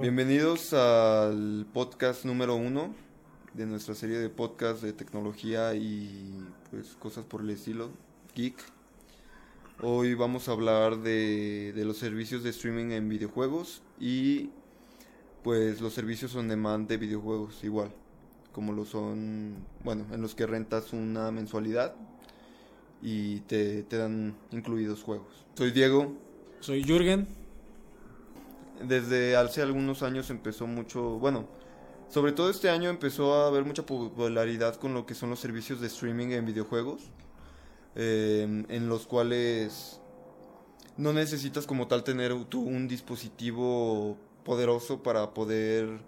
Bienvenidos al podcast número uno de nuestra serie de podcast de tecnología y pues cosas por el estilo, geek. Hoy vamos a hablar de, de los servicios de streaming en videojuegos y pues los servicios on demand de videojuegos igual, como lo son, bueno, en los que rentas una mensualidad y te, te dan incluidos juegos. Soy Diego. Soy Jürgen. Desde hace algunos años empezó mucho, bueno, sobre todo este año empezó a haber mucha popularidad con lo que son los servicios de streaming en videojuegos, eh, en los cuales no necesitas como tal tener tú un dispositivo poderoso para poder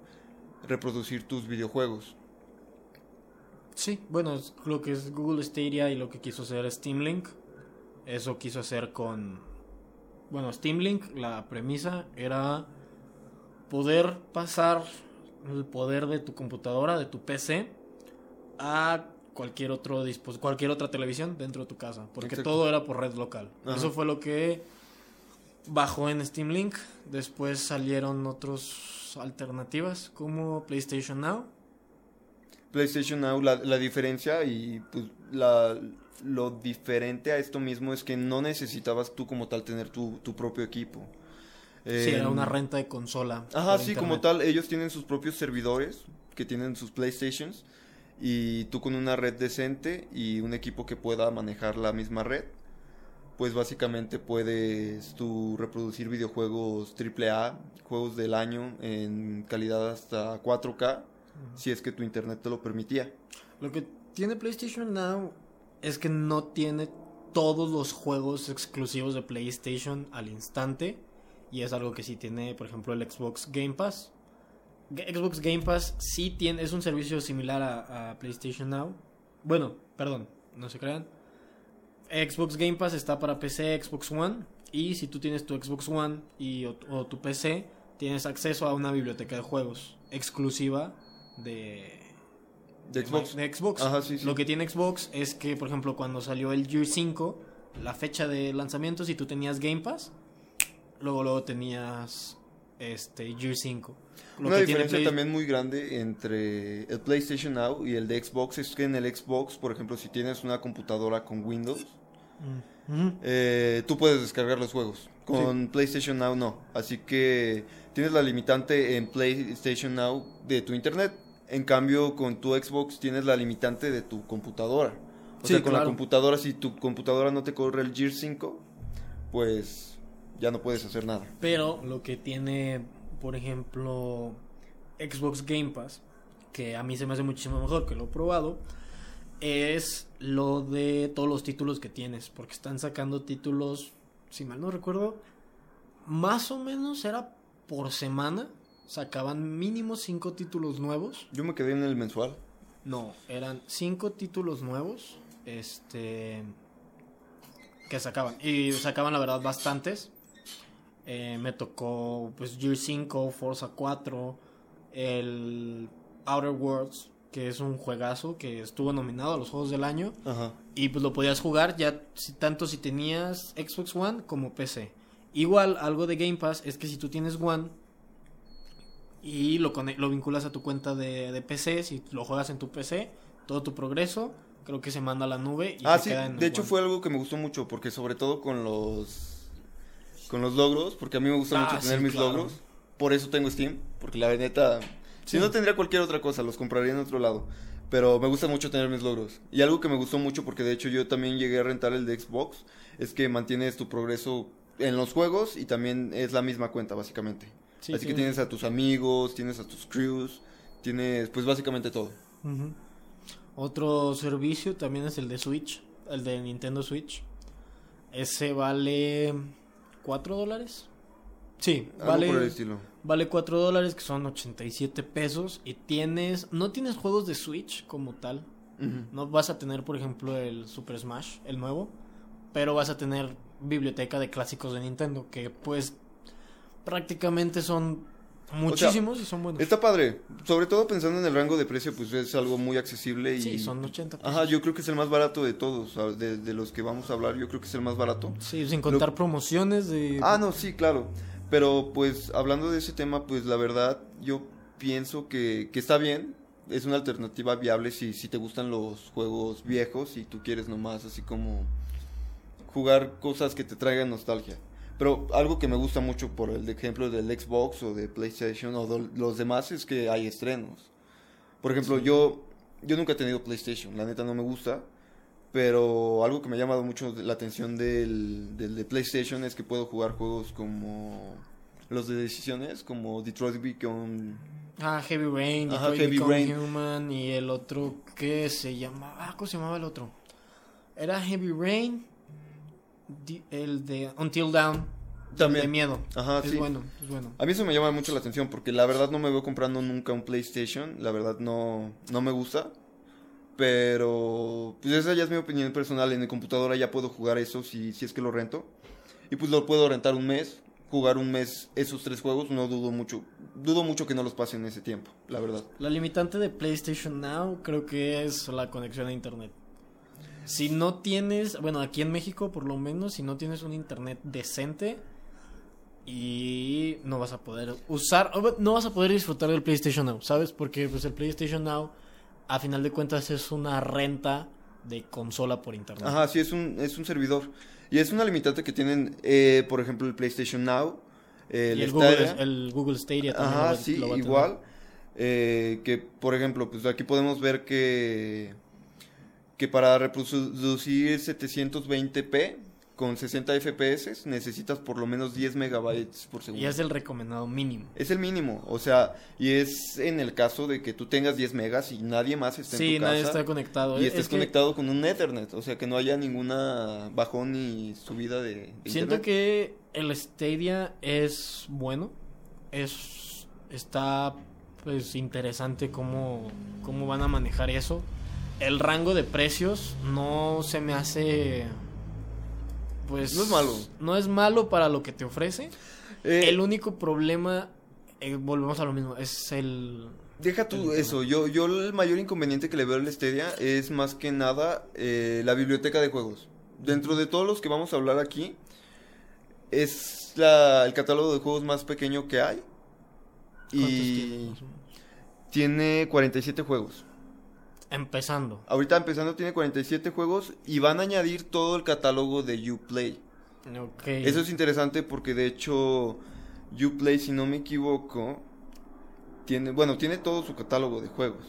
reproducir tus videojuegos. Sí, bueno, lo que es Google Stadia y lo que quiso hacer Steam Link. Eso quiso hacer con... Bueno, Steam Link, la premisa era poder pasar el poder de tu computadora, de tu PC, a cualquier otro dispositivo, cualquier otra televisión dentro de tu casa, porque Exacto. todo era por red local. Ajá. Eso fue lo que bajó en Steam Link. Después salieron otras alternativas como PlayStation Now. PlayStation Now, la, la diferencia y pues la, lo diferente a esto mismo es que no necesitabas tú como tal tener tu, tu propio equipo. Sí, era Em, una renta de consola. Ajá, sí, como tal, ellos tienen sus propios servidores que tienen sus PlayStations y tú con una red decente y un equipo que pueda manejar la misma red, pues básicamente puedes tú reproducir videojuegos AAA, juegos del año en calidad hasta 4K, si es que tu internet te lo permitía. Lo que tiene PlayStation Now es que no tiene todos los juegos exclusivos de PlayStation al instante. Y es algo que sí tiene, por ejemplo, el Xbox Game Pass. Xbox Game Pass sí tiene, es un servicio similar a, PlayStation Now. Bueno, perdón, no se crean. Xbox Game Pass está para PC, Xbox One. Y si tú tienes tu Xbox One y, o tu PC, tienes acceso a una biblioteca de juegos exclusiva de, De Xbox. de Xbox. Ajá, sí, sí. Lo que tiene Xbox es que, por ejemplo, cuando salió el Gear 5, la fecha de lanzamiento, si tú tenías Game Pass, luego luego tenías este Gear 5. Lo Una que tiene diferencia Play- también muy grande entre el PlayStation Now y el de Xbox es que en el Xbox, por ejemplo, si tienes una computadora con Windows, Mm, eh, tú puedes descargar los juegos. Con PlayStation Now no. Así que tienes la limitante en PlayStation Now de tu internet. En cambio, con tu Xbox tienes la limitante de tu computadora. O Sí, sea, con la computadora, si tu computadora no te corre el Gear 5, pues ya no puedes hacer nada. Pero lo que tiene, por ejemplo, Xbox Game Pass, que a mí se me hace muchísimo mejor que lo he probado, es lo de todos los títulos que tienes. Porque están sacando títulos, si mal no recuerdo, más o menos era por semana. Sacaban mínimo cinco títulos nuevos. Yo me quedé en el mensual. No, eran cinco títulos nuevos. Este. Que sacaban. Y sacaban, la verdad, bastantes. Eh, me tocó, pues, Gear 5, Forza 4, el Outer Worlds, que es un juegazo que estuvo nominado a los Juegos del Año. Ajá. Y pues lo podías jugar ya si, tanto si tenías Xbox One como PC. Igual, algo de Game Pass es que si tú tienes One y lo, lo vinculas a tu cuenta de, de PC, si lo juegas en tu PC, todo tu progreso, creo que se manda a la nube y Ah, sí, queda en de hecho One. fue algo que me gustó mucho, porque sobre todo con los con los logros, porque a mí me gusta Ah, mucho tener sí, mis claro. logros, por eso tengo Steam, porque la neta, si Sí. no tendría cualquier otra cosa, los compraría en otro lado, pero me gusta mucho tener mis logros. Y algo que me gustó mucho, porque de hecho yo también llegué a rentar el de Xbox, es que mantienes tu progreso en los juegos y también es la misma cuenta, básicamente. Sí, Así que tienes- a tus amigos, tienes a tus crews, tienes pues básicamente todo. Otro servicio también es el de Switch, el de Nintendo Switch. Ese vale 4 dólares. Sí, Algo vale, por el estilo. vale 4 dólares, que son 87 pesos. Y tienes, no tienes juegos de Switch como tal. No vas a tener, por ejemplo, el Super Smash, el nuevo. Pero vas a tener biblioteca de clásicos de Nintendo, que pues prácticamente son muchísimos y son buenos. Está padre, sobre todo pensando en el rango de precio, pues es algo muy accesible y... Sí, son 80 pesos. Ajá, yo creo que es el más barato de todos, de los que vamos a hablar, yo creo que es el más barato. Sí, sin contar promociones de... Ah, no, sí, claro. Pero pues hablando de ese tema, pues la verdad yo pienso que, que está bien. Es una alternativa viable si, si te gustan los juegos viejos y tú quieres nomás así como jugar cosas que te traigan nostalgia. Pero algo que me gusta mucho por el ejemplo del Xbox o de PlayStation o de los demás es que hay estrenos. Por ejemplo, yo, yo nunca he tenido PlayStation, la neta no me gusta. Pero algo que me ha llamado mucho la atención del, del de PlayStation es que puedo jugar juegos como los de decisiones, como Detroit Become... Ah, Heavy Rain, Ajá, Heavy Rain. Human y el otro que se llamaba... Ah, ¿cómo se llamaba el otro? Era Heavy Rain, el de Until Dawn, También. de miedo. Ajá, es sí. bueno, es bueno. A mí eso me llama mucho la atención porque la verdad no me veo comprando nunca un PlayStation, la verdad no, no me gusta. Pero pues esa ya es mi opinión personal, en mi computadora ya puedo jugar eso si, si es que lo rento. Y pues lo puedo rentar un mes, jugar un mes esos tres juegos, no dudo mucho, dudo mucho que no los pase en ese tiempo, la verdad. La limitante de PlayStation Now creo que es la conexión a internet. Si no tienes, bueno, aquí en México por lo menos, si no tienes un internet decente y no vas a poder usar, no vas a poder disfrutar del PlayStation Now, ¿sabes? Porque pues el PlayStation Now a final de cuentas es una renta de consola por internet. Ajá, sí, es un, es un servidor. Y es una limitante que tienen, eh, por ejemplo, el PlayStation Now, el y el. Google, el Google Stadia también Ajá, lo va- sí, lo va igual. eh, que, por ejemplo, pues aquí podemos ver que, que para reproducir 720p con 60 FPS necesitas por lo menos 10 megabytes por segundo. Y es el recomendado mínimo. Es el mínimo, o sea, y es en el caso de que tú tengas 10 megas y nadie más esté Sí, en tu nadie casa está conectado. y Es estés que- conectado con un Ethernet, o sea, que no haya ninguna bajón ni subida de, de Siento internet. que el Stadia es bueno. Es está pues interesante cómo, cómo van a manejar eso. El rango de precios no se me hace pues No es malo. No es malo para lo que te ofrece. Eh, el único problema eh, volvemos a lo mismo, es el Deja tú el eso, yo, yo el mayor inconveniente que le veo al Stadia es más que nada eh, la biblioteca de juegos. Dentro de todos los que vamos a hablar aquí, es la, el catálogo de juegos más pequeño que hay. ¿cuántos Y tiene 47 juegos. Empezando. Ahorita empezando tiene 47 juegos y van a añadir todo el catálogo de Uplay. Ok. Eso es interesante porque de hecho Uplay, si no me equivoco, tiene, bueno, tiene todo su catálogo de juegos.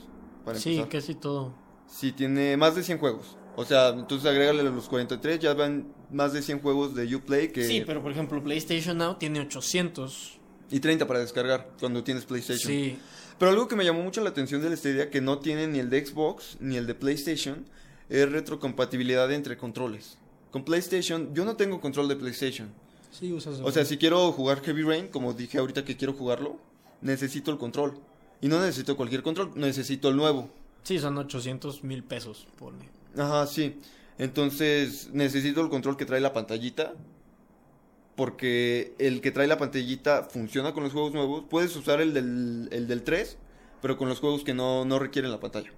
Para sí, empezar. casi todo. Sí, tiene más de 100 juegos. O sea, entonces agrégale los 43, ya van más de 100 juegos de Uplay que... Sí, pero por ejemplo, PlayStation Now tiene 800. Y 30 para descargar cuando tienes PlayStation. Sí, Pero algo que me llamó mucho la atención del Stadia, que no tiene ni el de Xbox ni el de PlayStation, es retrocompatibilidad entre controles. Con PlayStation, yo no tengo control de PlayStation. sí usas. O sea, si quiero jugar Heavy Rain, como dije ahorita que quiero jugarlo, necesito el control. Y no necesito cualquier control, necesito el nuevo. Sí, son 800 mil pesos, pone. Ajá, sí. Entonces necesito el control que trae la pantallita. Porque el que trae la pantallita funciona con los juegos nuevos. Puedes usar el del, el del 3, pero con los juegos que no, no requieren la pantalla.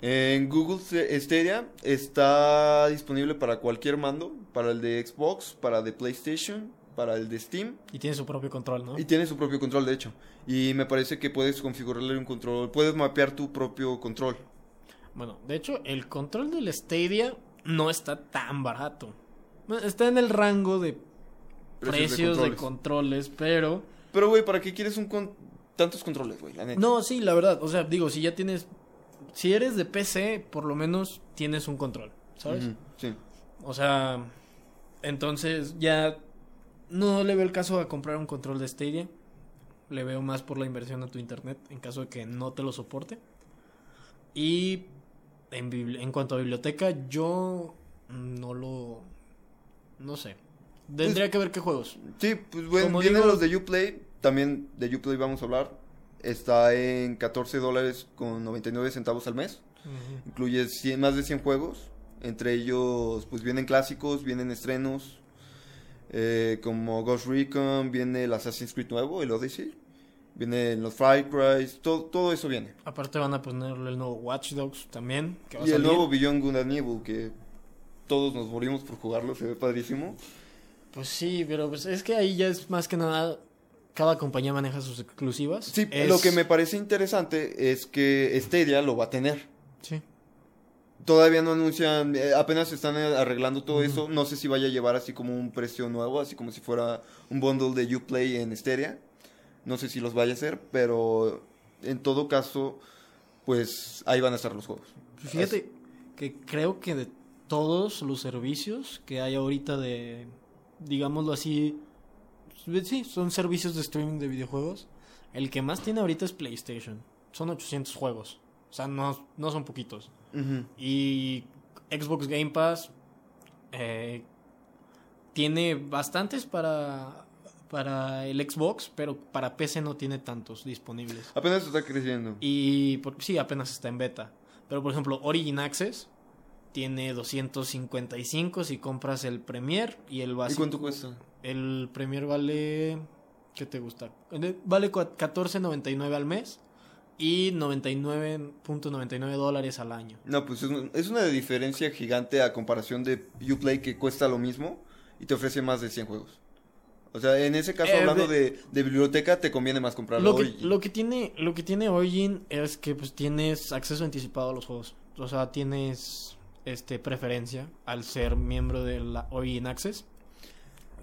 En Google Stadia está disponible para cualquier mando. Para el de Xbox, para el de PlayStation, para el de Steam. Y tiene su propio control, ¿no? Y tiene su propio control, de hecho. Y me parece que puedes configurarle un control. Puedes mapear tu propio control. Bueno, de hecho, el control del Stadia no está tan barato. Está en el rango de precios, de, controles. controles, pero... Pero, güey, ¿para qué quieres un con tantos controles, güey? La neta. No, sí, la verdad. O sea, digo, si ya tienes... Si eres de PC, por lo menos tienes un control, ¿sabes? Sí. O sea, entonces ya no le veo el caso a comprar un control de Stadia. Le veo más por la inversión a tu internet en caso de que no te lo soporte. Y en, en cuanto a biblioteca, yo no lo... No sé. Tendría que ver qué juegos. Sí, pues bueno, vienen digo- los de Uplay. También de Uplay vamos a hablar. Está en 14 dólares con 99 centavos al mes. Incluye 100 más de 100 juegos. Entre ellos, pues vienen clásicos, vienen estrenos. eh, como Ghost Recon, viene el Assassin's Creed nuevo, el Odyssey. Vienen los Far Cry, todo, todo eso viene. Aparte van a ponerle el nuevo Watch Dogs también. Que va a Y el nuevo Beyond Good and Evil, que todos nos morimos por jugarlo, se ve padrísimo. Pues sí, pero pues es que ahí ya es más que nada. Cada compañía maneja sus exclusivas. Sí, Es- lo que me parece interesante es que Stadia lo va a tener. Sí. Todavía no anuncian, eh, apenas están eh, arreglando todo eso. No sé si vaya a llevar así como un precio nuevo, así como si fuera un bundle de Uplay en Stadia. No sé si los vaya a hacer, pero en todo caso, pues ahí van a estar los juegos. Fíjate que creo que de todos los servicios que hay ahorita de, digámoslo así, sí, son servicios de streaming de videojuegos, el que más tiene ahorita es PlayStation. Son 800 juegos. O sea, no, no son poquitos. Y Xbox Game Pass eh, tiene bastantes para, para el Xbox, pero para PC no tiene tantos disponibles. Apenas está creciendo. Y por- sí, apenas está en beta. Pero por ejemplo, Origin Access tiene 255 si compras el Premier y el ¿Y básico. cuánto cuesta? El Premier vale. ¿Qué te gusta? Eh, Vale cua- 14.99 al mes y 99.99 dólares al año. No, pues es, un- es una diferencia gigante a comparación de Uplay que cuesta lo mismo y te ofrece más de 100 juegos. O sea, en ese caso, Eh, hablando de- biblioteca, te conviene más comprarlo Lo que, hoy. lo que tiene lo que tiene Origin es que pues tienes acceso anticipado a los juegos. O sea, tienes este preferencia al ser miembro de la Origin Access.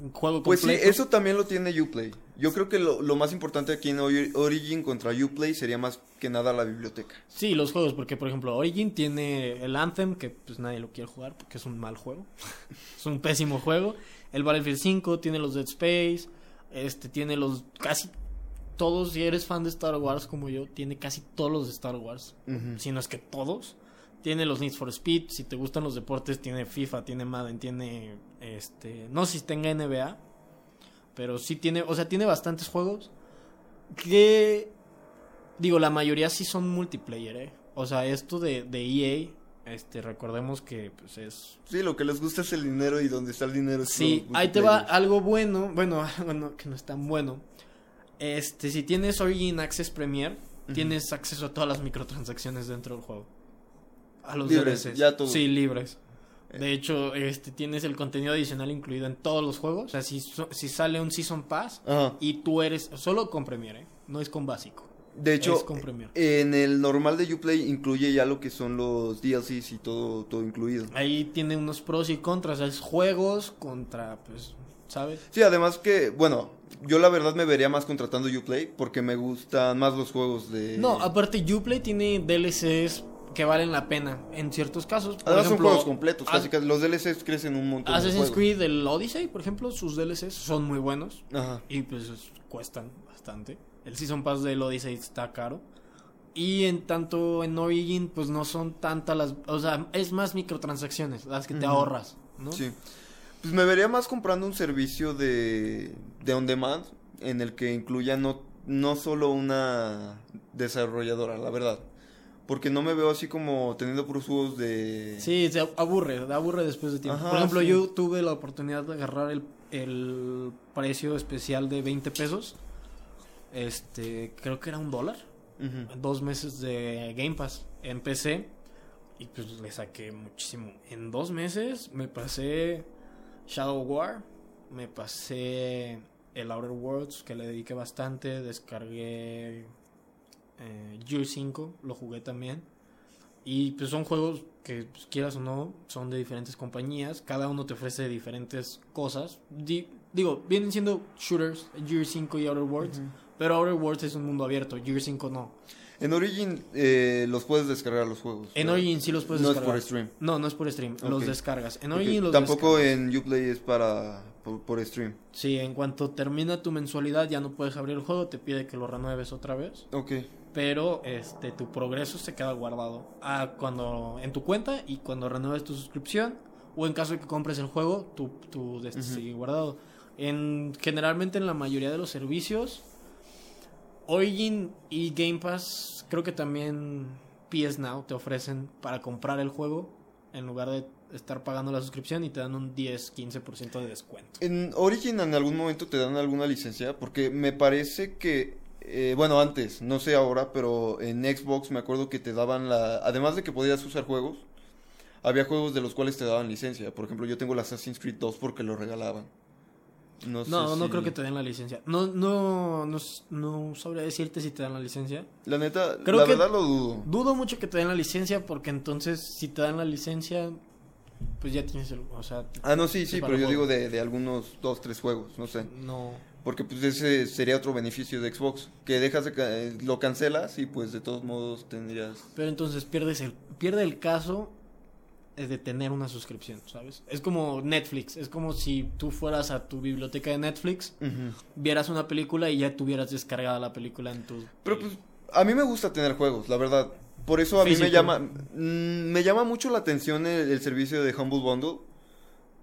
Un juego Pues sí, eso también lo tiene Uplay. Yo creo que lo, lo más importante aquí en Ori- Origin contra Uplay sería más que nada la biblioteca. Sí, los juegos, porque por ejemplo Origin tiene el Anthem, que pues nadie lo quiere jugar porque es un mal juego. es un pésimo juego. El Battlefield 5 tiene los Dead Space, este tiene los casi todos, si eres fan de Star Wars como yo, tiene casi todos los de Star Wars, si no es que todos. Tiene los Need for Speed, si te gustan los deportes, tiene FIFA, tiene Madden, tiene este, no sé si tenga NBA, pero sí tiene, o sea, tiene bastantes juegos que digo, la mayoría sí son multiplayer, ¿eh? O sea, esto de, de EA, este, recordemos que pues es Sí, lo que les gusta es el dinero y donde está el dinero es Sí, ahí te va algo bueno, bueno, algo no- que no es tan bueno. Este, si tienes Origin Access Premier, tienes acceso a todas las microtransacciones dentro del juego. A los Libres, DLCs. ya todo. Sí, libres. Eh. De hecho, este tienes el contenido adicional incluido en todos los juegos. O sea, si, si sale un Season Pass Ajá. y tú eres solo con Premier, ¿eh? no es con básico. De hecho, es con Premier. en el normal de Uplay incluye ya lo que son los DLCs y todo, todo incluido. Ahí tiene unos pros y contras. Es juegos contra, pues, ¿sabes? Sí, además que, bueno, yo la verdad me vería más contratando Uplay porque me gustan más los juegos de... No, aparte Uplay tiene DLCs que valen la pena en ciertos casos. Por Además ejemplo, son juegos completos, As- casi, casi los DLCs crecen un montón. Assassin's. Creed, el Odyssey, por ejemplo, sus DLCs son muy buenos Ajá. y pues es- cuestan bastante. El Season Pass del Odyssey está caro. Y en tanto en Origin, pues no son tantas las... O sea, es más microtransacciones las que te ahorras, ¿no? Sí. Pues me vería más comprando un servicio de, de on demand en el que incluya no, no solo una desarrolladora, la verdad. Porque no me veo así como teniendo puros juegos de... Sí, se aburre, aburre después de tiempo. Ajá, Por ejemplo, sí. yo tuve la oportunidad de agarrar el, el precio especial de 20 pesos. Este, creo que era un dólar. Dos meses de Game Pass en PC. Y pues le saqué muchísimo. En dos meses me pasé Shadow War. Me pasé el Outer Worlds, que le dediqué bastante. Descargué eh, Gear 5, lo jugué también. Y pues son juegos que, pues, quieras o no, son de diferentes compañías. Cada uno te ofrece diferentes cosas. Di- digo, vienen siendo shooters, Gear 5 y Outer Worlds. Pero Outer Worlds es un mundo abierto, Gear 5 no. En Origin eh, los puedes descargar los juegos. En ¿verdad? Origin sí los puedes No es descargar. por stream. No, no es por stream, los descargas. En Origin los Tampoco descargas. en Uplay es para por, por stream. Sí, en cuanto termina tu mensualidad ya no puedes abrir el juego, te pide que lo renueves otra vez. Ok. Pero este tu progreso se queda guardado ah, cuando en tu cuenta y cuando renueves tu suscripción o en caso de que compres el juego, tu, tu este Ujú. sigue guardado. En generalmente en la mayoría de los servicios Origin y Game Pass, creo que también PS Now te ofrecen para comprar el juego en lugar de estar pagando la suscripción y te dan un 10-15% de descuento. En Origin en algún momento te dan alguna licencia porque me parece que eh, bueno antes no sé ahora pero en Xbox me acuerdo que te daban la además de que podías usar juegos había juegos de los cuales te daban licencia por ejemplo yo tengo el Assassin's Creed 2 porque lo regalaban No, sé No, no si- creo que te den la licencia. No, no, no, no sabría decirte si te dan la licencia. La neta, Creo la que- verdad lo dudo. Dudo mucho que te den la licencia porque entonces si te dan la licencia, pues ya tienes el... O sea, Ah, no, sí, sí, pero yo digo de, de algunos dos, tres juegos, no sé. No. Porque pues ese sería otro beneficio de Xbox, que dejas de eh, lo cancelas y pues de todos modos tendrías... Pero entonces pierdes el, pierde el caso eh, de tener una suscripción, ¿sabes? Es como Netflix, es como si tú fueras a tu biblioteca de Netflix, vieras una película y ya tuvieras descargada la película en tu... Pero pues a mí me gusta tener juegos, la verdad. Por eso a mí me Físico. llama mm, me llama mucho la atención el, el servicio de Humble Bundle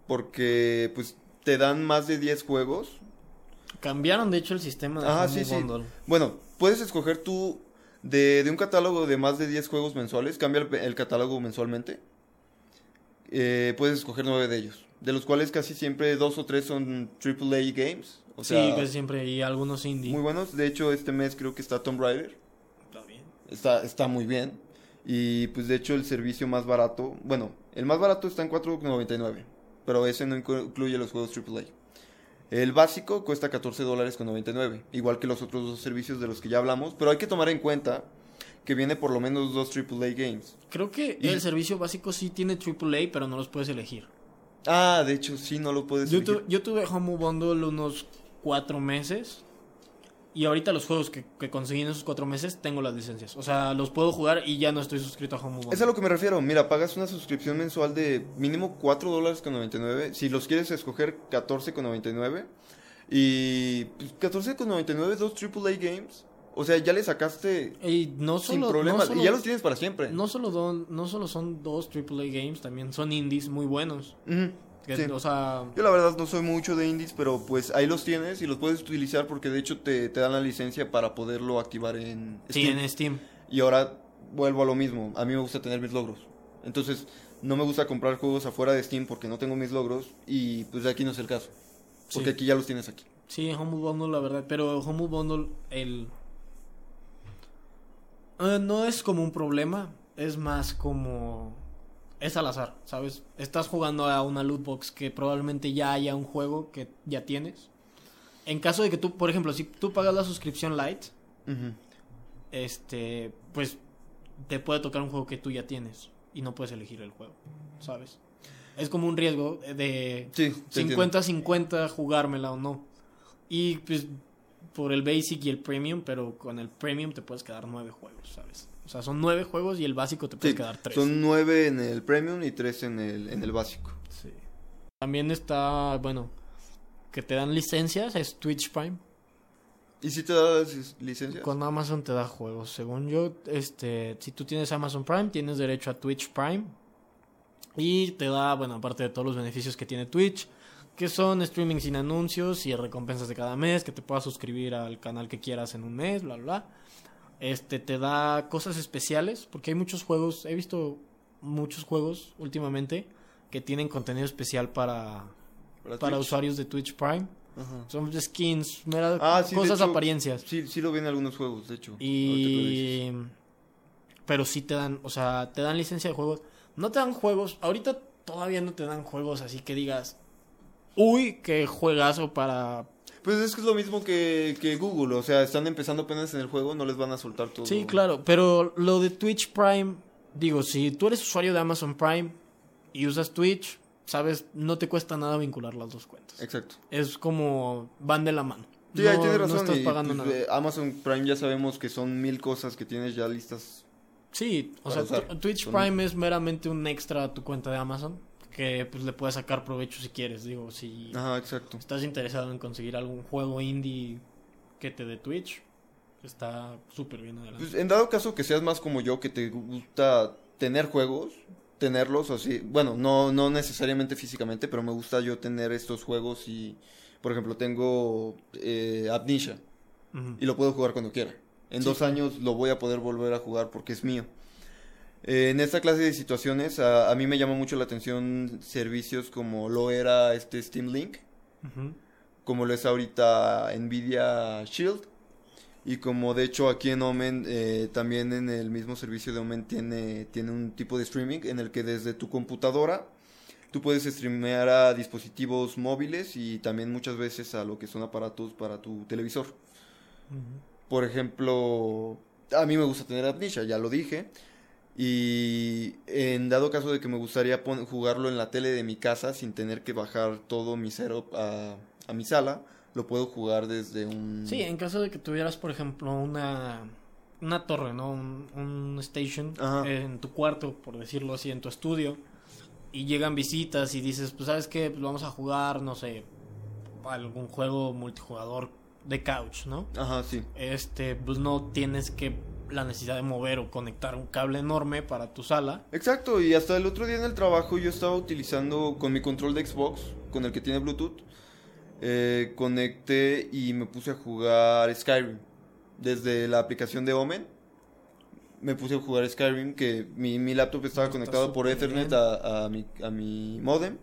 porque pues te dan más de 10 juegos. Cambiaron de hecho el sistema de Ah, Humble sí, sí. Bundle. Bueno, puedes escoger tú de, de un catálogo de más de 10 juegos mensuales, cambia el, el catálogo mensualmente. Eh, puedes escoger 9 de ellos, de los cuales casi siempre dos o tres son AAA games. O sí, sea, casi siempre y algunos indie. muy buenos. De hecho, este mes creo que está Tomb Raider. Está bien. Está, está muy bien. Y pues de hecho el servicio más barato, bueno, el más barato está en 4.99, pero ese no inclu- incluye los juegos AAA. El básico cuesta 14 dólares con 99, igual que los otros dos servicios de los que ya hablamos, pero hay que tomar en cuenta que viene por lo menos dos AAA games. Creo que Y- el servicio básico sí tiene AAA, pero no los puedes elegir. Ah, de hecho sí, no lo puedes Yo, elegir. tu- yo tuve Humble Bundle unos cuatro meses. Y ahorita los juegos que, que conseguí en esos cuatro meses tengo las licencias. O sea, los puedo jugar y ya no estoy suscrito a Bundle. Es a lo que me refiero. Mira, pagas una suscripción mensual de mínimo 4 dólares con 99. Si los quieres escoger, 14 con 99. Y pues, 14 con 99, dos AAA games. O sea, ya le sacaste Y no sin solo, problemas. no solo- y ya los tienes para siempre. no solo, don- no solo son dos AAA games, también son indies muy buenos. Ujú, Que, sí. O sea, Yo la verdad no soy mucho de indies, pero pues ahí los tienes y los puedes utilizar porque de hecho te, te dan la licencia para poderlo activar en sí, Steam. en Steam. Y ahora vuelvo a lo mismo. A mí me gusta tener mis logros. Entonces, no me gusta comprar juegos afuera de Steam porque no tengo mis logros. Y pues aquí no es el caso. Porque Sí. aquí ya los tienes aquí. Sí, Humble Bundle, la verdad. Pero Humble Bundle, el. Eh, no es como un problema. Es más como. Es al azar, ¿sabes? Estás jugando a una loot box que probablemente ya haya un juego que ya tienes. En caso de que tú, por ejemplo, si tú pagas la suscripción light, este, pues te puede tocar un juego que tú ya tienes y no puedes elegir el juego, ¿sabes? Es como un riesgo de Sí, te entiendo. 50-50 jugármela o no. Y pues por el basic y el premium, pero con el premium te puedes quedar nueve juegos, ¿sabes? O sea, son nueve juegos y el básico te puedes Sí, quedar tres. son nueve en el premium y tres en el, en el básico. Sí. También está, bueno, que te dan licencias, es Twitch Prime. ¿Y si te das licencias? Con Amazon te da juegos. Según yo, este, si tú tienes Amazon Prime, tienes derecho a Twitch Prime. Y te da, bueno, aparte de todos los beneficios que tiene Twitch, que son streaming sin anuncios y recompensas de cada mes, que te puedas suscribir al canal que quieras en un mes, bla, bla, bla. Este, te da cosas especiales, porque hay muchos juegos, he visto muchos juegos últimamente que tienen contenido especial para, ¿Para usuarios de Twitch Prime. Ajá. Son skins, mera- Ah, sí, cosas, hecho, apariencias. Sí, sí lo vi en algunos juegos, de hecho. Y. Pero sí te dan, o sea, te dan licencia de juegos. No te dan juegos, ahorita todavía no te dan juegos así que digas, uy, qué juegazo para... Pues es que es lo mismo que, que Google, o sea, están empezando apenas en el juego, no les van a soltar todo. Sí, claro, pero lo de Twitch Prime, digo, si tú eres usuario de Amazon Prime y usas Twitch, sabes, no te cuesta nada vincular las dos cuentas. Exacto. Es como van de la mano. Sí, no, ahí tienes razón. No estás y, pagando pues, nada. eh, Amazon Prime ya sabemos que son mil cosas que tienes ya listas. Sí, o sea, usar. Twitch Son- Prime es meramente un extra a tu cuenta de Amazon que pues le puedes sacar provecho si quieres, digo, si Ajá, exacto. estás interesado en conseguir algún juego indie que te dé Twitch, está súper bien adelante. Pues, en dado caso que seas más como yo, que te gusta tener juegos, tenerlos así, bueno, no, no necesariamente físicamente, pero me gusta yo tener estos juegos y, por ejemplo, tengo eh, Amnesia y lo puedo jugar cuando quiera. En Sí. dos años lo voy a poder volver a jugar porque es mío. Eh, en esta clase de situaciones, a, a mí me llama mucho la atención servicios como lo era este Steam Link, como lo es ahorita Nvidia Shield. Y como de hecho aquí en Omen, eh, también en el mismo servicio de Omen tiene, tiene un tipo de streaming en el que desde tu computadora Tú puedes streamear a dispositivos móviles y también muchas veces a lo que son aparatos para tu televisor. Por ejemplo, a mí me gusta tener Amnesia, ya lo dije. Y en dado caso de que me gustaría jugarlo en la tele de mi casa sin tener que bajar todo mi setup a, a mi sala, lo puedo jugar desde un... Sí, en caso de que tuvieras, por ejemplo, una, una torre, ¿no? Un, un station en tu cuarto, por decirlo así, en tu estudio. Y llegan visitas y dices, pues sabes qué, pues vamos a jugar, no sé, algún juego multijugador de couch, ¿no? Ajá, sí. Este, pues no tienes que la necesidad de mover o conectar un cable enorme para tu sala. Exacto, y hasta el otro día en el trabajo yo estaba utilizando con mi control de Xbox, con el que tiene Bluetooth, eh, conecté y me puse a jugar Skyrim desde la aplicación de Omen. Me puse a jugar Skyrim, que mi, mi laptop estaba conectado por Ethernet a, a, mi, a mi modem.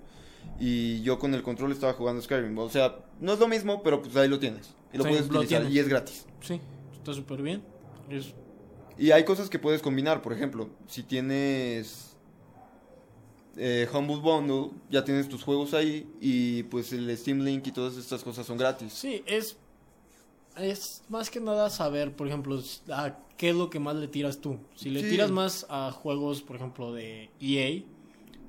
Y yo con el control estaba jugando Skyrim. O sea, no es lo mismo, pero pues ahí lo tienes. Y lo puedes utilizar. Y es gratis. Sí, está súper bien. Es y hay cosas que puedes combinar, por ejemplo, si tienes eh, Humble Bundle, ya tienes tus juegos ahí y pues el Steam Link y todas estas cosas son gratis. Sí, es, es más que nada saber, por ejemplo, a qué es lo que más le tiras tú. Si le tiras más a juegos, por ejemplo, de EA,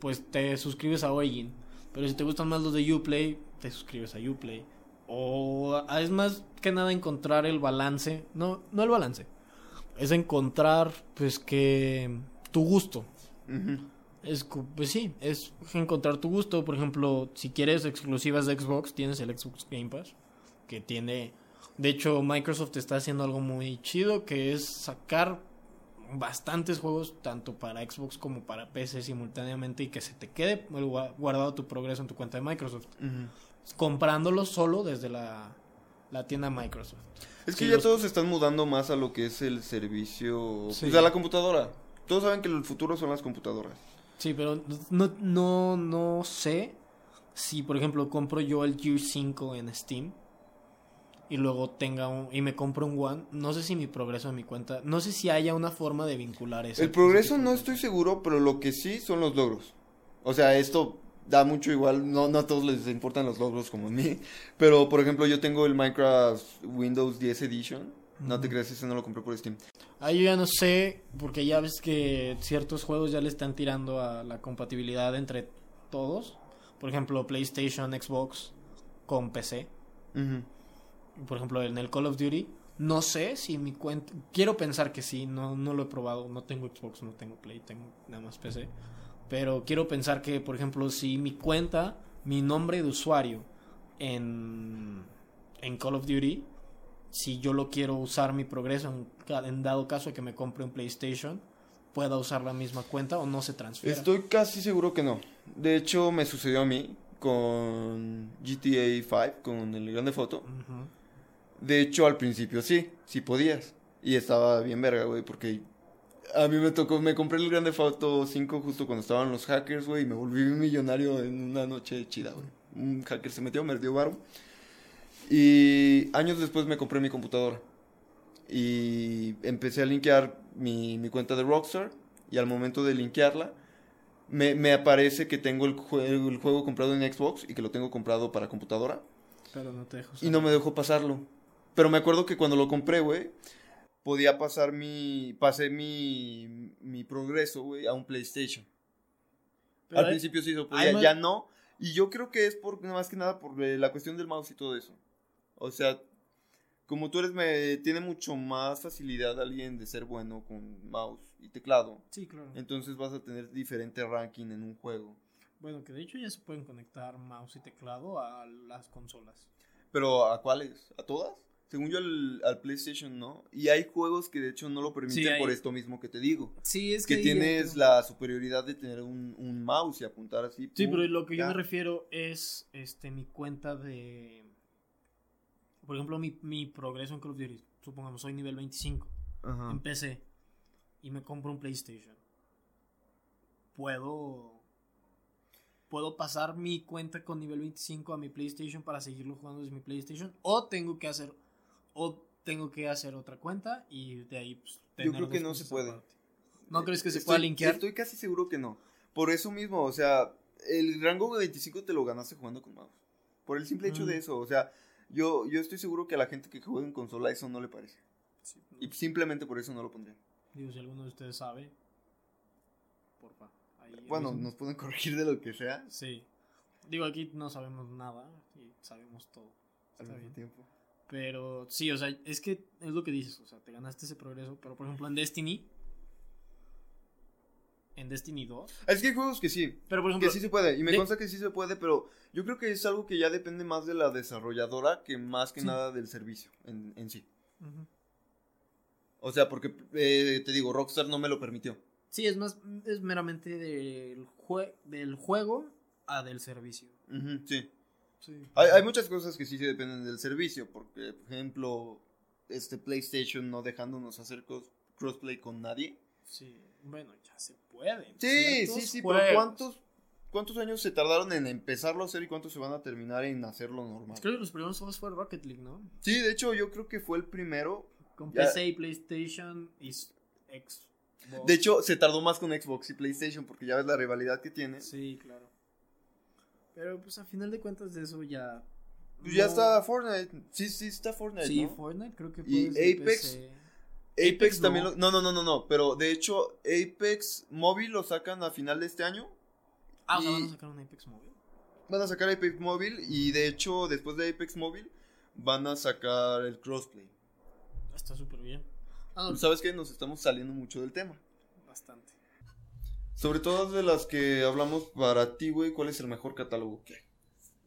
pues te suscribes a Origin. Pero si te gustan más los de Uplay, te suscribes a Uplay. O es más que nada encontrar el balance, no, no el balance, es encontrar, pues, que tu gusto. Es, pues sí, es encontrar tu gusto. Por ejemplo, si quieres exclusivas de Xbox, tienes el Xbox Game Pass, que tiene... De hecho, Microsoft está haciendo algo muy chido, que es sacar bastantes juegos, tanto para Xbox como para PC simultáneamente, y que se te quede guardado tu progreso en tu cuenta de Microsoft. Comprándolo solo desde la, la tienda Microsoft. Es que ya todos se están mudando más a lo que es el servicio, sí. pues a la computadora. Todos saben que el futuro son las computadoras. Sí, pero no, no, no sé si, por ejemplo, compro yo el Gear 5 en Steam y luego tenga un, y me compro un One, no sé si mi progreso en mi cuenta, no sé si haya una forma de vincular eso. El progreso no estoy seguro, pero lo que sí son los logros. O sea, esto da mucho igual, no, no a todos les importan los logros como a mí, pero por ejemplo yo tengo el Minecraft Windows 10 Edition, no te creas, ese no lo compré por Steam. Ahí yo ya no sé, porque ya ves que ciertos juegos ya le están tirando a la compatibilidad entre todos, por ejemplo PlayStation, Xbox con PC. Por ejemplo en el Call of Duty, no sé si mi cuenta, quiero pensar que sí, no, no lo he probado, no tengo Xbox, no tengo Play, tengo nada más PC. Pero quiero pensar que, por ejemplo, si mi cuenta, mi nombre de usuario en, en Call of Duty, si yo lo quiero usar mi progreso en, dado caso de que me compre un PlayStation, pueda usar la misma cuenta o no se transfiere. Estoy casi seguro que no. De hecho, me sucedió a mí con GTA 5, con el grande foto. De hecho, al principio sí, sí podías. Y estaba bien verga, güey, porque a mí me tocó, me compré el Grande Auto 5 justo cuando estaban los hackers, güey, y me volví millonario en una noche chida, güey. Un hacker se metió, me dio varo. Y años después me compré mi computadora. Y empecé a linkear mi, mi cuenta de Rockstar. Y al momento de linkearla, me, me aparece que tengo el, el, juego comprado en Xbox y que lo tengo comprado para computadora. Pero no te dejo Y no me dejó pasarlo. Pero me acuerdo que cuando lo compré, güey, podía pasar mi, pasé mi, mi progreso, güey, a un PlayStation. Al principio sí lo podía, ya no. Y yo creo que es por, más que nada por eh, la cuestión del mouse y todo eso. O sea, como tú eres, me tiene mucho más facilidad alguien de ser bueno con mouse y teclado. Sí, claro. Entonces vas a tener diferente ranking en un juego. Bueno, que de hecho ya se pueden conectar mouse y teclado a las consolas. ¿Pero a cuáles? ¿A todas? Según yo, al, PlayStation no. Y hay juegos que de hecho no lo permiten por esto mismo que te digo. Sí, es que. tienes la superioridad de tener un, mouse y apuntar así. Sí, pero lo que yo me refiero es este mi cuenta de. Por ejemplo, mi, mi progreso en Call of Duty. Supongamos, soy nivel 25 en PC y me compro un PlayStation. Puedo puedo pasar mi cuenta con nivel 25 a mi PlayStation para seguirlo jugando desde mi PlayStation o tengo que hacer o tengo que hacer otra cuenta y de ahí pues, Yo creo que no se puede. ¿No crees que se pueda linkear? Estoy casi seguro que no. Por eso mismo, o sea, el rango de 25 te lo ganaste jugando con mouse. Por el simple hecho Mm. de eso, o sea, yo, yo estoy seguro que a la gente que juega en consola eso no le parece. Sí, Y simplemente por eso no lo pondría. Digo, si alguno de ustedes sabe, porfa. Ahí Bueno, nos pueden corregir de lo que sea Sí. Digo, aquí no sabemos nada y sabemos todo. al mismo tiempo. Pero sí, o sea, es que es lo que dices, o sea, te ganaste ese progreso, pero por ejemplo en Destiny, en Destiny 2, Es que hay juegos que sí, pero por ejemplo, que sí se puede, y me de- consta que sí se puede, pero yo creo que es algo que ya depende más de la desarrolladora que más que Sí. nada del servicio en, en sí. O sea, porque eh, te digo, Rockstar no me lo permitió. sí, es más, es meramente del, jue- del juego a del servicio. Sí. Sí. Hay, hay muchas cosas que sí dependen del servicio, porque, por ejemplo, este PlayStation no dejándonos hacer cros- crossplay con nadie. Sí, bueno, ya se puede. Sí, sí, sí, juegos. pero ¿cuántos, ¿cuántos años se tardaron en empezarlo a hacer y cuántos se van a terminar en hacerlo normal? Creo que los primeros juegos fue Rocket League, ¿no? Sí, de hecho, yo creo que fue el primero. Con Ya. PC y PlayStation y Xbox. De hecho, se tardó más con Xbox y PlayStation porque ya ves la rivalidad que tiene. Sí, claro. Pero pues a final de cuentas de eso ya. Pues ya está Fortnite. Sí, sí, está Fortnite. Sí, ¿no? Fortnite creo que Y puede ser Apex. Apex, Apex también no. lo- no, no, no, no, no. Pero de hecho, Apex Móvil lo sacan a final de este año. Ah, o sea, van a sacar un Apex móvil. Van a sacar Apex Móvil y de hecho, después de Apex Móvil, van a sacar el crossplay. Está súper bien. Ah, no, ¿Sabes qué? Nos estamos saliendo mucho del tema. bastante. Sobre todo de las que hablamos para ti, güey, ¿cuál es el mejor catálogo que hay?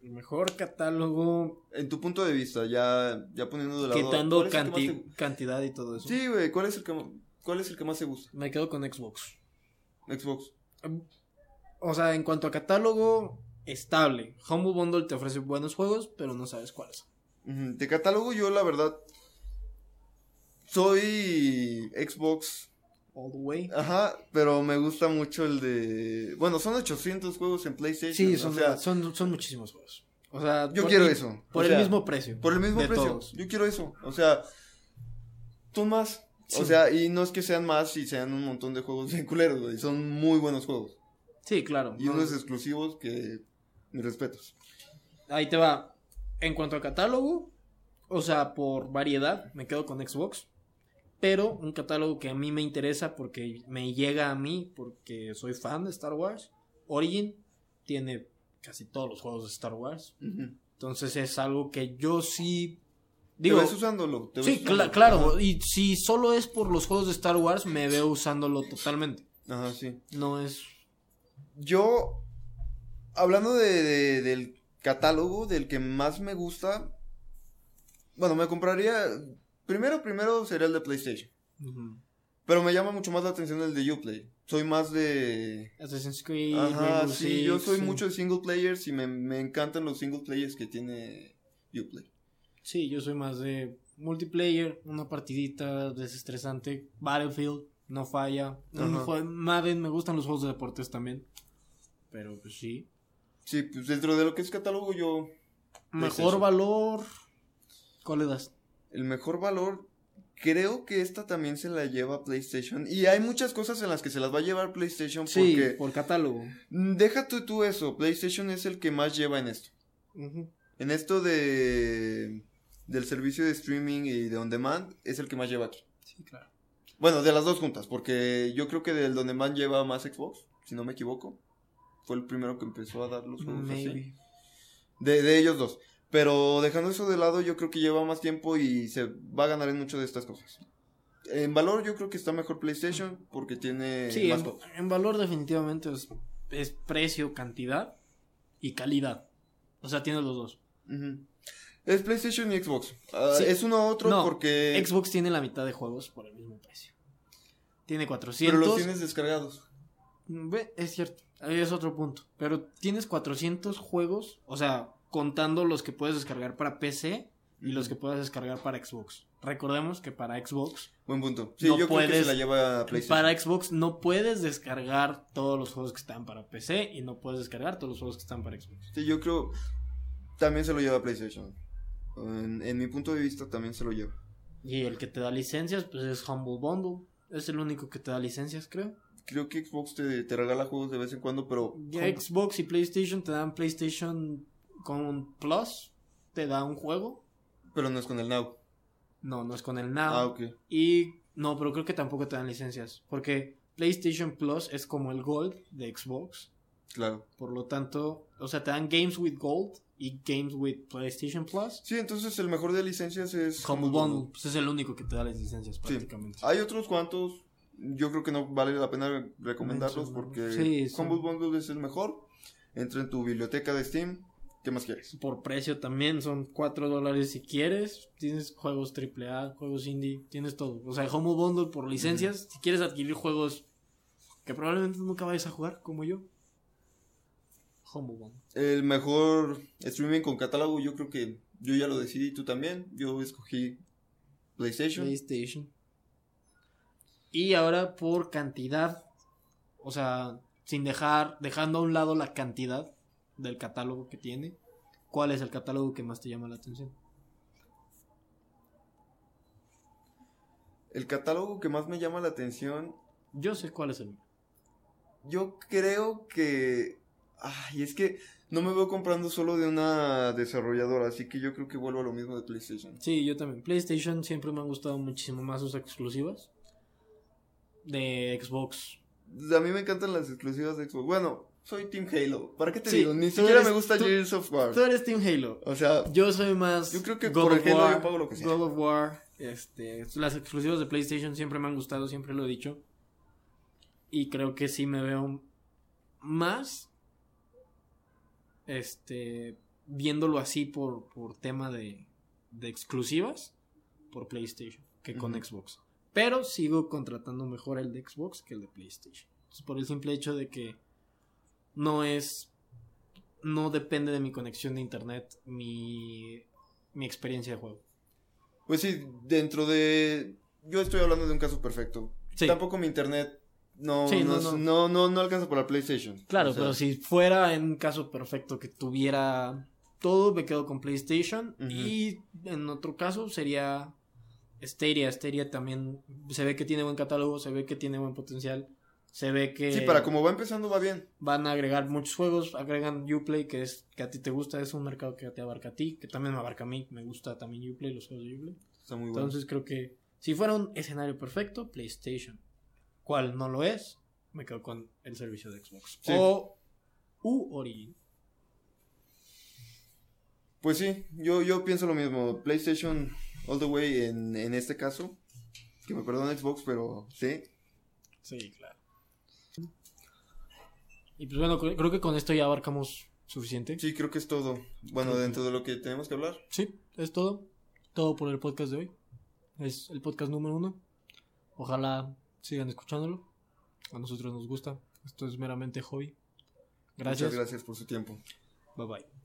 El mejor catálogo. En tu punto de vista, ya, ya poniendo de lado. Quitando ¿cuál es el que más canti- te- cantidad y todo eso. Sí, güey, ¿cuál es el que cuál es el que más te gusta? Me quedo con Xbox. Xbox. O sea, en cuanto a catálogo, estable. Humble Bundle te ofrece buenos juegos, pero no sabes cuáles. De catálogo yo la verdad soy Xbox, All the way. ajá, pero me gusta mucho el de, bueno, son 800 juegos en PlayStation, Sí, o son, sea, son, son muchísimos juegos. O sea, yo quiero eso. Por o el sea, mismo precio. por el mismo precio. todos. Yo quiero eso, o sea, son más. O sea, y no es que sean más y sean un montón de juegos bien culeros, güey, son muy buenos juegos. Sí, claro. Y no, unos exclusivos que mis respetos. Ahí te va. En cuanto a catálogo, o sea, por variedad, me quedo con Xbox. Pero un catálogo que a mí me interesa porque me llega a mí, porque soy fan de Star Wars. Origin tiene casi todos los juegos de Star Wars. Entonces es algo que yo sí... Digo, ¿Te ves usándolo? ¿Te ves sí, claro. Ajá. Y si solo es por los juegos de Star Wars, me veo usándolo totalmente. Ajá, sí. No es... Yo, hablando de, de- del catálogo, del que más me gusta, bueno, me compraría, primero, primero sería el de PlayStation, pero me llama mucho más la atención el de Uplay. Soy más de... Assassin's Creed, Ajá, Rainbow sí, yo soy sí. mucho de single players y me, me encantan los single players que tiene Uplay. Sí, yo soy más de multiplayer, una partidita desestresante, Battlefield, no falla. Madden, me gustan los juegos de deportes también. Pero pues sí. Sí, pues dentro de lo que es catálogo yo, Mejor valor. ¿Cuál le das? El mejor valor, creo que esta también se la lleva PlayStation. Y hay muchas cosas en las que se las va a llevar PlayStation Sí, porque... por catálogo. Mm, Deja tú, tú eso, PlayStation es el que más lleva en esto. En esto de del servicio de streaming y de on demand es el que más lleva aquí. Sí, claro. Bueno, de las dos juntas, porque yo creo que del on demand lleva más Xbox, si no me equivoco. Fue el primero que empezó a dar los juegos así. De, de ellos dos. Pero dejando eso de lado, yo creo que lleva más tiempo y se va a ganar en muchas de estas cosas. En valor, yo creo que está mejor PlayStation porque tiene Sí, más en, valor definitivamente es, es precio, cantidad y calidad. O sea, tiene los dos. Es PlayStation y Xbox. Ah, Sí. Es uno u otro No, porque. Xbox tiene la mitad de juegos por el mismo precio. Tiene 400. Pero los tienes descargados. Ve, es cierto, ahí es otro punto. Pero tienes 400 juegos, o sea, contando los que puedes descargar para PC y los que puedes descargar para Xbox. Recordemos que para Xbox, Buen punto. Sí, No yo creo que puedes- se la lleva PlayStation. para Xbox no puedes descargar todos los juegos que están para PC y no puedes descargar todos los juegos que están para Xbox. Sí, yo creo. También se lo lleva PlayStation. En, en mi punto de vista, también se lo lleva. Y el que te da licencias, pues es Humble Bundle. Es el único que te da licencias, creo. creo que Xbox te, te regala juegos de vez en cuando, pero... Xbox y PlayStation te dan PlayStation con Plus, te da un juego. Pero no es con el Now. No, no es con el Now. Ah, ok. Y no, pero creo que tampoco te dan licencias. Porque PlayStation Plus es como el Gold de Xbox. Claro. Por lo tanto, o sea, te dan Games with Gold y Games with PlayStation Plus. Sí, entonces el mejor de licencias es... Humble Bundle, pues es el único que te da las licencias prácticamente. Hay otros cuantos, yo creo que no vale la pena recomendarlos porque Sí, sí. Humble Bundle es el mejor. Entra en tu biblioteca de Steam. ¿Qué más quieres? Por precio también son 4 dólares si quieres. Tienes juegos AAA, juegos indie, tienes todo. O sea, Humble Bundle por licencias. Si quieres adquirir juegos que probablemente nunca vayas a jugar, como yo. Humble Bundle. El mejor streaming con catálogo, yo creo que yo ya lo decidí, tú también. Yo escogí PlayStation. PlayStation. Y ahora por cantidad, o sea, sin dejar, dejando a un lado la cantidad del catálogo que tiene, ¿cuál es el catálogo que más te llama la atención? El catálogo que más me llama la atención, Yo sé cuál es el mío. yo creo que... Ay, es que no me veo comprando solo de una desarrolladora, así que yo creo que vuelvo a lo mismo de PlayStation. Sí, yo también. PlayStation siempre me han gustado muchísimo más sus exclusivas. De Xbox. A mí me encantan las exclusivas de Xbox. Bueno, soy Team Halo. ¿Para qué te Sí, digo? Ni siquiera eres- me gusta tú- Gears of War. Tú eres Team Halo. O sea, Yo soy más. Yo creo que God por of Halo War, yo pago lo que sea. God of War. Este, las exclusivas de PlayStation siempre me han gustado, siempre lo he dicho. Y creo que sí me veo más. Este. Viéndolo así por, por tema de, de exclusivas. Por PlayStation que con. Xbox. Pero sigo contratando mejor el de Xbox que el de PlayStation. Entonces, por el simple hecho de que no es. No depende de mi conexión de internet mi, mi experiencia de juego. pues sí, dentro de... Yo estoy hablando de un caso perfecto. Sí. Tampoco mi internet no, Sí, no, no, no. no, no, no alcanza para PlayStation. Claro, O sea, pero si fuera en un caso perfecto que tuviera todo, me quedo con PlayStation. Y en otro caso sería Stadia. Stadia también se ve que tiene buen catálogo, se ve que tiene buen potencial. Se ve que Sí, para como va empezando va bien. van a agregar muchos juegos, agregan Uplay, que es que a ti te gusta, es un mercado que te abarca a ti, que también me abarca a mí, me gusta también Uplay, los juegos de Uplay. Está muy bueno. Entonces creo que si fuera un escenario perfecto, PlayStation. ¿Cuál no lo es? Me quedo con el servicio de Xbox. Sí. O U Origin. Pues sí, yo, yo pienso lo mismo. PlayStation all the way en, en este caso. Que me perdone Xbox, pero sí. Sí, claro. Y pues bueno, cre- creo que con esto ya abarcamos suficiente. Sí, creo que es todo. Bueno, Creo que- dentro de lo que tenemos que hablar. Sí, es todo. Todo por el podcast de hoy. Es el podcast número uno. Ojalá sigan escuchándolo. A nosotros nos gusta. Esto es meramente hobby. Gracias. Muchas gracias por su tiempo. Bye bye.